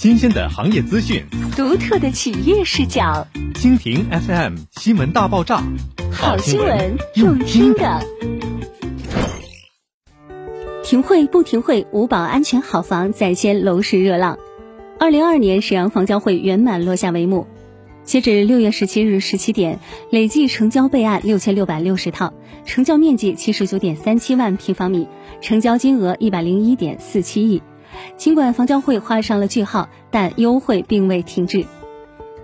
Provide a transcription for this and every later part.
新鲜的行业资讯，独特的企业视角。蜻蜓 FM 新闻大爆炸，好新闻用听的。停会不停会，五保安全好房再掀楼市热浪。二零二二年沈阳房交会圆满落下帷幕。截止六月十七日十七点，累计成交备案六千六百六十套，成交面积七十九点三七万平方米，成交金额一百零一点四七亿。尽管房交会画上了句号，但优惠并未停止。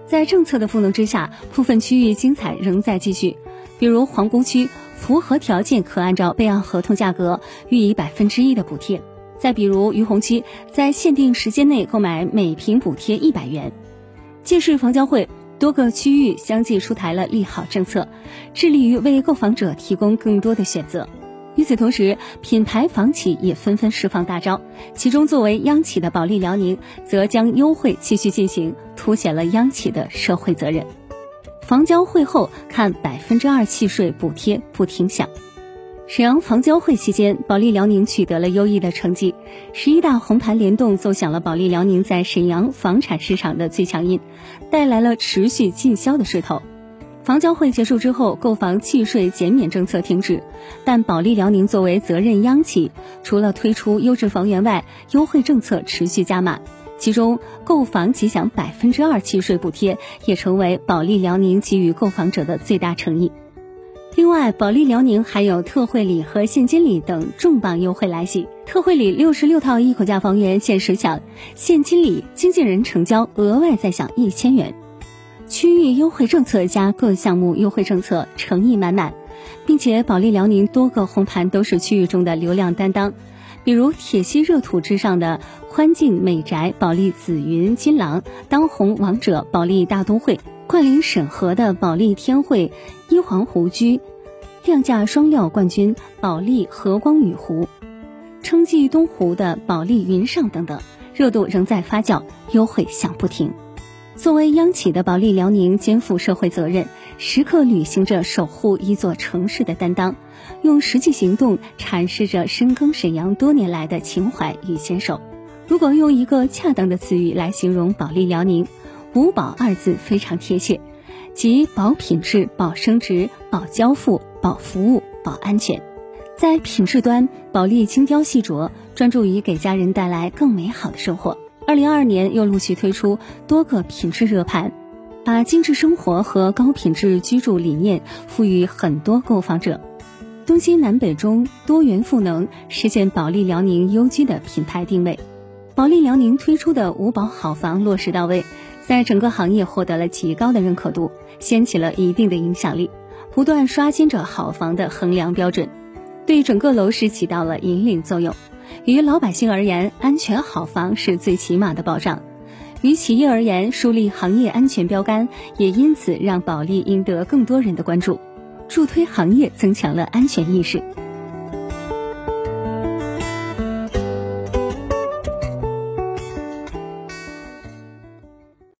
在政策的赋能之下，部分区域精彩仍在继续。比如皇姑区，符合条件可按照备案合同价格予以百分之一的补贴；再比如于洪区，在限定时间内购买每平补贴一百元。届时房交会多个区域相继出台了利好政策，致力于为购房者提供更多的选择。与此同时，品牌房企也纷纷释放大招，其中作为央企的保利辽宁，则将优惠继续进行，凸显了央企的社会责任。房交会后看百分之二契税补贴不停响。沈阳房交会期间，保利辽宁取得了优异的成绩，十一大红盘联动奏响了保利辽宁在沈阳房产市场的最强音，带来了持续进销的势头。房交会结束之后，购房契税减免政策停止，但保利辽宁作为责任央企，除了推出优质房源外，优惠政策持续加码。其中，购房即享百分之二契税补贴，也成为保利辽宁给予购房者的最大诚意。另外，保利辽宁还有特惠礼和现金礼等重磅优惠来袭。特惠礼六十六套一口价房源限时享，现金礼经纪人成交额外再享一千元。区域优惠政策加各项目优惠政策，诚意满满，并且保利辽宁多个红盘都是区域中的流量担当，比如铁西热土之上的宽境美宅保利紫云金廊，当红王者保利大都会，冠领审核的保利天汇一皇湖居，量价双料冠军保利和光雨湖，称继东湖的保利云上等等，热度仍在发酵，优惠响不停。作为央企的保利辽宁，肩负社会责任，时刻履行着守护一座城市的担当，用实际行动阐释着深耕沈阳多年来的情怀与坚守。如果用一个恰当的词语来形容保利辽宁，“五保”二字非常贴切，即保品质、保升值、保交付、保服务、保安全。在品质端，保利精雕细琢，专注于给家人带来更美好的生活。二零二二年又陆续推出多个品质热盘，把精致生活和高品质居住理念赋予很多购房者。东西南北中多元赋能，实现保利辽宁优居的品牌定位。保利辽宁推出的五保好房落实到位，在整个行业获得了极高的认可度，掀起了一定的影响力，不断刷新着好房的衡量标准，对整个楼市起到了引领作用。于老百姓而言，安全好房是最起码的保障；于企业而言，树立行业安全标杆，也因此让保利赢得更多人的关注，助推行业增强了安全意识。